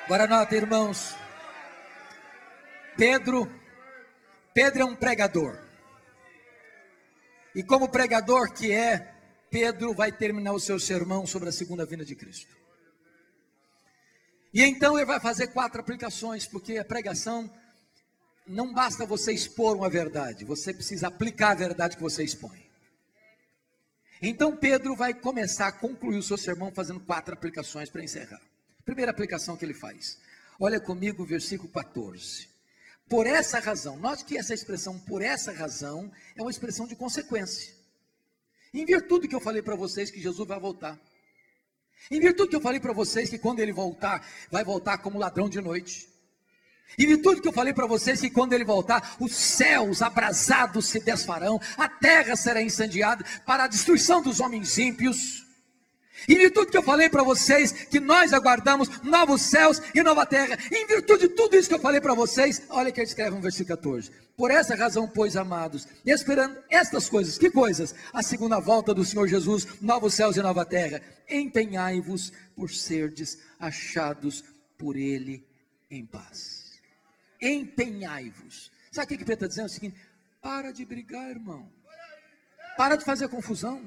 Agora nota, irmãos. Pedro, Pedro é um pregador. E como pregador que é, Pedro vai terminar o seu sermão sobre a segunda vinda de Cristo. E então ele vai fazer quatro aplicações, porque a pregação não basta você expor uma verdade, você precisa aplicar a verdade que você expõe. Então Pedro vai começar a concluir o seu sermão fazendo quatro aplicações para encerrar. Primeira aplicação que ele faz. Olha comigo o versículo 14. Por essa razão, note que essa expressão por essa razão é uma expressão de consequência. Em virtude que eu falei para vocês que Jesus vai voltar. Em virtude que eu falei para vocês que quando ele voltar, vai voltar como ladrão de noite. Em virtude que eu falei para vocês que quando ele voltar, os céus abrasados se desfarão, a terra será incendiada para a destruição dos homens ímpios. Em virtude que eu falei para vocês que nós aguardamos novos céus e nova terra, em virtude de tudo isso que eu falei para vocês, olha que ele escreve no versículo 14: Por essa razão, pois, amados, esperando estas coisas, que coisas? A segunda volta do Senhor Jesus, novos céus e nova terra, empenhai-vos por serdes achados por Ele em paz. Empenhai-vos. Sabe o que Pedro está dizendo? É o seguinte: para de brigar, irmão, para de fazer confusão.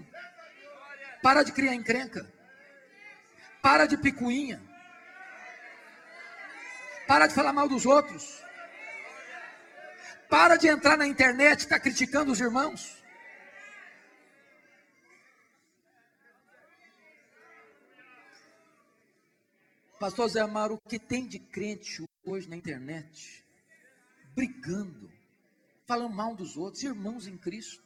Para de criar encrenca. Para de picuinha. Para de falar mal dos outros. Para de entrar na internet e ficar criticando os irmãos. Pastor Zé Amaro, o que tem de crente hoje na internet? Brigando, falando mal dos outros, irmãos em Cristo.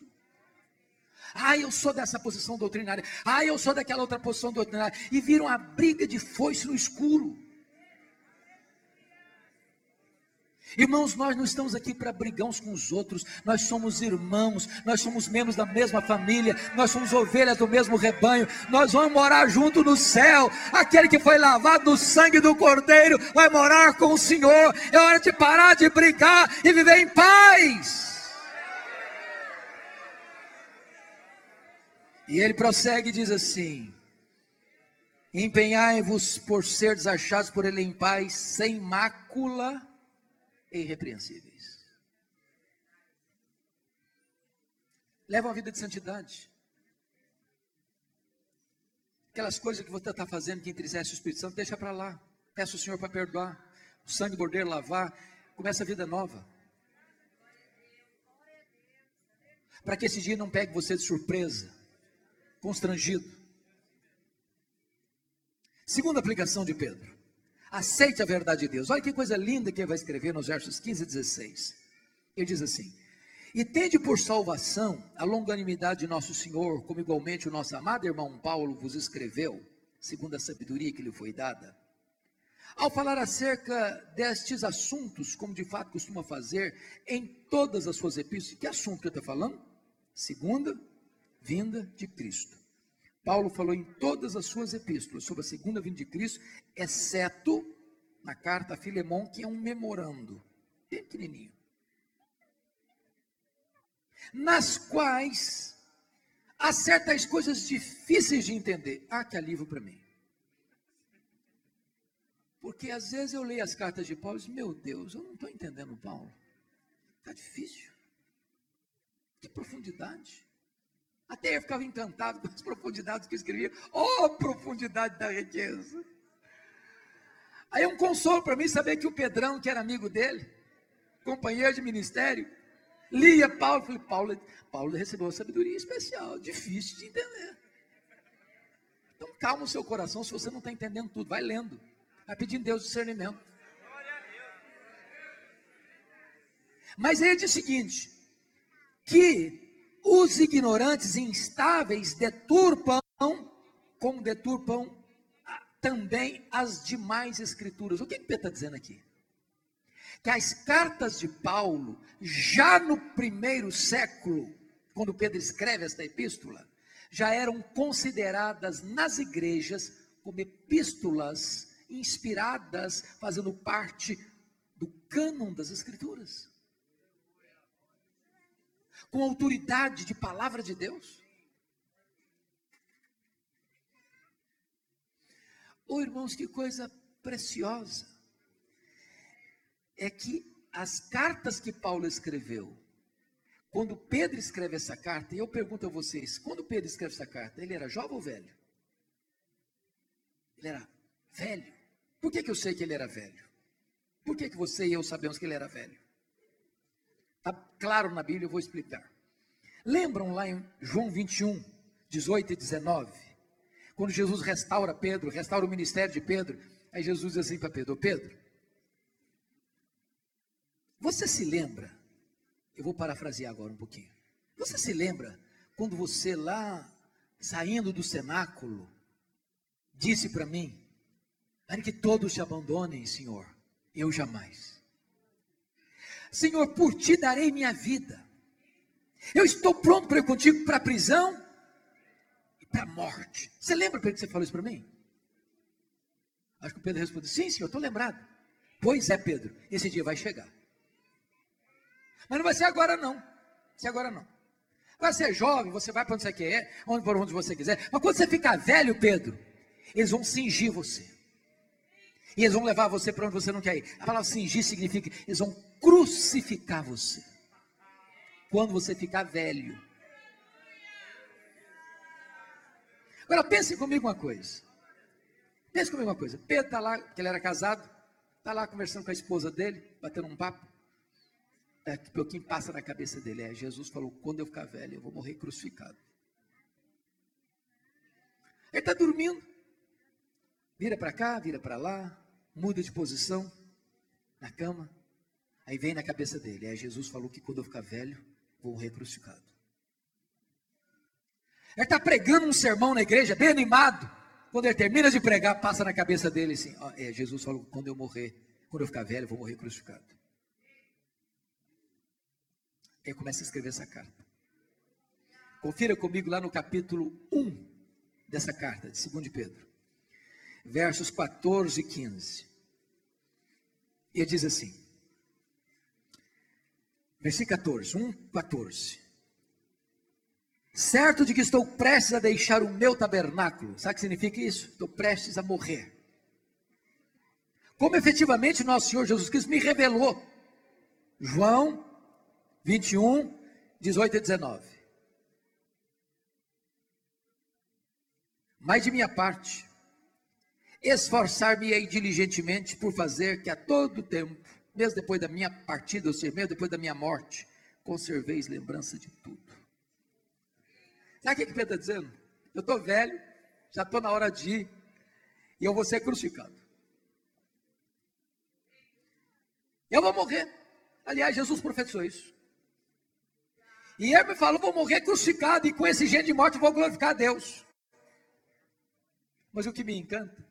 Ah, eu sou dessa posição doutrinária. Ah, eu sou daquela outra posição doutrinária. E viram a briga de foice no escuro. Irmãos, nós não estamos aqui para brigar uns com os outros, nós somos irmãos, nós somos membros da mesma família, nós somos ovelhas do mesmo rebanho, nós vamos morar junto no céu. Aquele que foi lavado no sangue do Cordeiro vai morar com o Senhor. É hora de parar de brigar e viver em paz. E ele prossegue e diz assim: Empenhai-vos por ser desachados por ele em paz, sem mácula e irrepreensíveis. Leva uma vida de santidade. Aquelas coisas que você está fazendo que entristece o Espírito Santo, deixa para lá. Peça o Senhor para perdoar. O sangue bordeiro lavar. Começa a vida nova. Para que esse dia não pegue você de surpresa constrangido. Segunda aplicação de Pedro. Aceite a verdade de Deus. Olha que coisa linda que ele vai escrever nos versos 15 e 16. Ele diz assim: E tende por salvação a longanimidade de nosso Senhor, como igualmente o nosso amado irmão Paulo vos escreveu, segundo a sabedoria que lhe foi dada. Ao falar acerca destes assuntos, como de fato costuma fazer em todas as suas epístolas, que assunto que eu estou falando? Segunda vinda de Cristo. Paulo falou em todas as suas epístolas sobre a segunda vinda de Cristo, exceto na carta a Filemão, que é um memorando, bem pequenininho. Nas quais há certas coisas difíceis de entender. Ah, que alívio para mim. Porque às vezes eu leio as cartas de Paulo e digo, meu Deus, eu não estou entendendo Paulo. Está difícil. Que profundidade. Até eu ficava encantado com as profundidades que escrevia. Oh, profundidade da riqueza! Aí é um consolo para mim saber que o Pedrão, que era amigo dele, companheiro de ministério, lia Paulo. Falei, Paulo, Paulo recebeu uma sabedoria especial, difícil de entender. Então calma o seu coração se você não está entendendo tudo. Vai lendo. Vai pedindo Deus discernimento. Mas ele diz o seguinte: que os ignorantes instáveis deturpam, como deturpam também as demais escrituras. O que Pedro está dizendo aqui? Que as cartas de Paulo, já no primeiro século, quando Pedro escreve esta epístola, já eram consideradas nas igrejas como epístolas inspiradas, fazendo parte do cânon das escrituras com autoridade de palavra de Deus? Oh, irmãos, que coisa preciosa. É que as cartas que Paulo escreveu, quando Pedro escreve essa carta, e eu pergunto a vocês, quando Pedro escreve essa carta, ele era jovem ou velho? Ele era velho. Por que, que eu sei que ele era velho? Por que, que você e eu sabemos que ele era velho? Está claro na Bíblia, eu vou explicar. Lembram lá em João 21, 18 e 19? Quando Jesus restaura Pedro, restaura o ministério de Pedro, aí Jesus diz assim para Pedro: Pedro, você se lembra? Eu vou parafrasear agora um pouquinho. Você se lembra quando você lá, saindo do cenáculo, disse para mim: Para que todos te abandonem, Senhor, eu jamais. Senhor, por ti darei minha vida. Eu estou pronto para ir contigo para a prisão e para a morte. Você lembra que você falou isso para mim? Acho que o Pedro respondeu: Sim, senhor, estou lembrado. Pois é, Pedro, esse dia vai chegar. Mas não vai ser agora, não. Vai ser agora, não. Vai ser jovem, você vai para onde você quer, onde onde você quiser. Mas quando você ficar velho, Pedro, eles vão cingir você. E eles vão levar você para onde você não quer ir. A palavra cingir significa eles vão crucificar você. Quando você ficar velho. Agora pense comigo uma coisa. Pense comigo uma coisa. Pedro está lá, que ele era casado, está lá conversando com a esposa dele, batendo um papo. Daqui a pouquinho passa na cabeça dele. É, Jesus falou: quando eu ficar velho, eu vou morrer crucificado. Ele está dormindo. Vira para cá, vira para lá, muda de posição na cama. Aí vem na cabeça dele. É, Jesus falou que quando eu ficar velho, vou morrer crucificado. Ele está pregando um sermão na igreja, bem animado. Quando ele termina de pregar, passa na cabeça dele assim: ó, é, Jesus falou que quando eu morrer, quando eu ficar velho, vou morrer crucificado. Aí começa a escrever essa carta. Confira comigo lá no capítulo 1 dessa carta, de 2 Pedro, versos 14 e 15. E ele diz assim: versículo 14, 1, 14 certo de que estou prestes a deixar o meu tabernáculo. Sabe o que significa isso? Estou prestes a morrer. Como efetivamente nosso Senhor Jesus Cristo me revelou. João 21, 18 e 19. Mas de minha parte, esforçar-me-ei diligentemente por fazer que a todo tempo, mesmo depois da minha partida, ou seja, mesmo depois da minha morte, conserveis lembrança de tudo Sabe o que Pedro está dizendo? Eu estou velho, já estou na hora de ir, e eu vou ser crucificado. Eu vou morrer. Aliás, Jesus profetizou isso. E ele me falou: vou morrer crucificado, e com esse gênero de morte vou glorificar a Deus. Mas o que me encanta que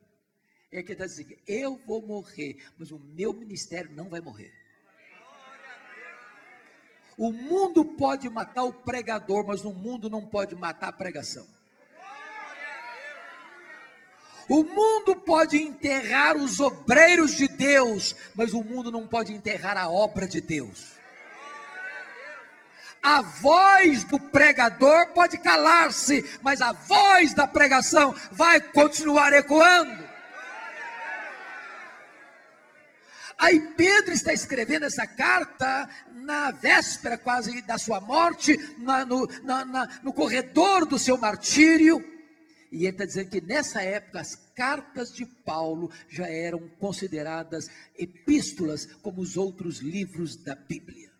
ele está dizendo: eu vou morrer, mas o meu ministério não vai morrer. O mundo pode matar o pregador, mas o mundo não pode matar a pregação. O mundo pode enterrar os obreiros de Deus, mas o mundo não pode enterrar a obra de Deus. A voz do pregador pode calar-se, mas a voz da pregação vai continuar ecoando. Aí Pedro está escrevendo essa carta na véspera quase da sua morte, na, no, na, na, no corredor do seu martírio. E ele está dizendo que nessa época as cartas de Paulo já eram consideradas epístolas como os outros livros da Bíblia.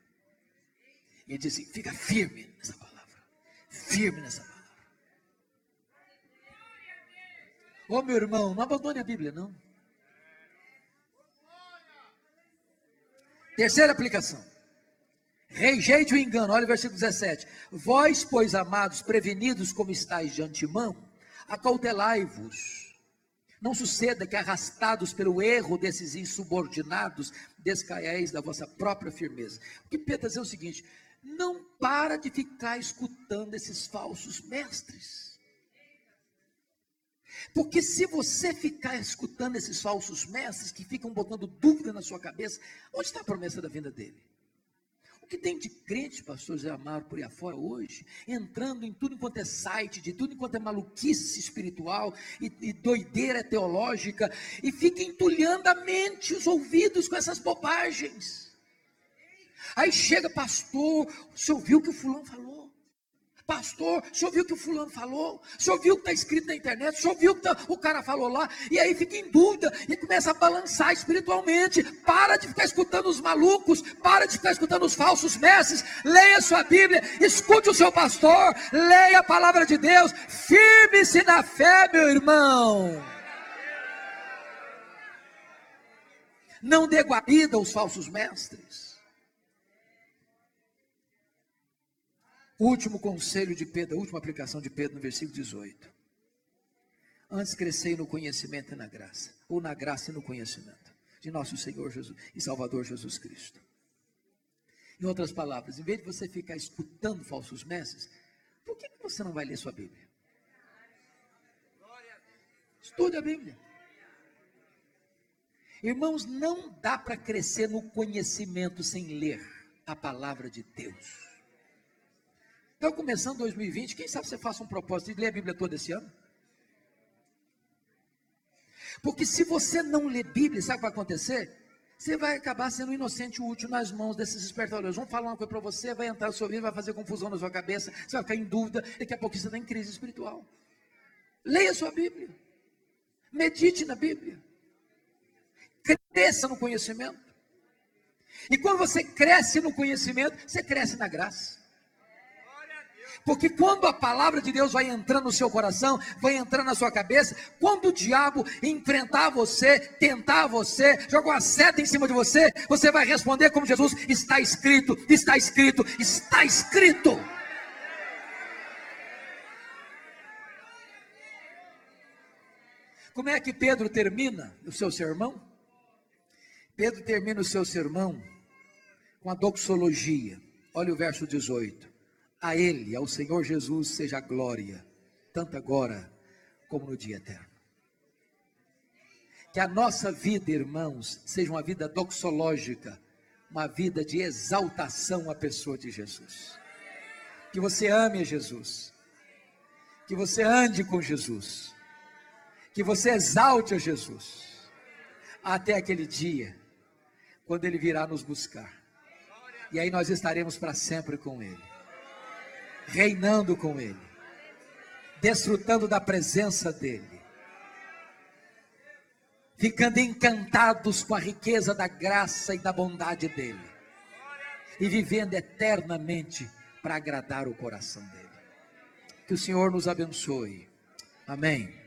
E ele diz assim: fica firme nessa palavra, firme nessa palavra. Ô oh, meu irmão, não abandone a Bíblia, não. Terceira aplicação. Rejeite o engano. Olha o versículo 17. Vós, pois, amados, prevenidos como estáis de antemão, acautelai-vos. Não suceda que, arrastados pelo erro desses insubordinados, descaiais da vossa própria firmeza. O que Pedro diz é o seguinte: não para de ficar escutando esses falsos mestres. Porque se você ficar escutando esses falsos mestres que ficam botando dúvida na sua cabeça, onde está a promessa da vinda dele? O que tem de crente, pastor Zé Amaro, por aí afora hoje, entrando em tudo enquanto é site, de tudo enquanto é maluquice espiritual e, e doideira teológica, e fica entulhando a mente, os ouvidos com essas bobagens. Aí chega, pastor, o senhor viu o que o fulano falou? Pastor, o senhor viu o que o fulano falou? O senhor viu o que está escrito na internet? O senhor viu o que tá, o cara falou lá? E aí fica em dúvida e começa a balançar espiritualmente. Para de ficar escutando os malucos, para de ficar escutando os falsos mestres. Leia sua Bíblia, escute o seu pastor, leia a palavra de Deus. Firme-se na fé, meu irmão. Não dê guarida aos falsos mestres. Último conselho de Pedro, a última aplicação de Pedro no versículo 18. Antes crescei no conhecimento e na graça, ou na graça e no conhecimento de nosso Senhor Jesus e Salvador Jesus Cristo. Em outras palavras, em vez de você ficar escutando falsos mestres, por que você não vai ler sua Bíblia? Estude a Bíblia. Irmãos, não dá para crescer no conhecimento sem ler a palavra de Deus. Então, começando 2020, quem sabe você faça um propósito de ler a Bíblia toda esse ano? Porque se você não ler Bíblia, sabe o que vai acontecer? Você vai acabar sendo inocente útil nas mãos desses espertadores. Vão falar uma coisa para você, vai entrar no seu ouvido, vai fazer confusão na sua cabeça, você vai ficar em dúvida, daqui a pouco você está em crise espiritual. Leia a sua Bíblia. Medite na Bíblia. Cresça no conhecimento. E quando você cresce no conhecimento, você cresce na graça. Porque quando a palavra de Deus vai entrando no seu coração, vai entrando na sua cabeça, quando o diabo enfrentar você, tentar você, jogar uma seta em cima de você, você vai responder como Jesus: está escrito, está escrito, está escrito. Como é que Pedro termina o seu sermão? Pedro termina o seu sermão com a doxologia. Olha o verso 18. A Ele, ao Senhor Jesus, seja a glória, tanto agora como no dia eterno. Que a nossa vida, irmãos, seja uma vida doxológica, uma vida de exaltação à pessoa de Jesus. Que você ame a Jesus, que você ande com Jesus, que você exalte a Jesus, até aquele dia, quando Ele virá nos buscar. E aí nós estaremos para sempre com Ele reinando com Ele, desfrutando da presença dEle, ficando encantados com a riqueza da graça e da bondade dEle, e vivendo eternamente para agradar o coração dEle. Que o Senhor nos abençoe. Amém.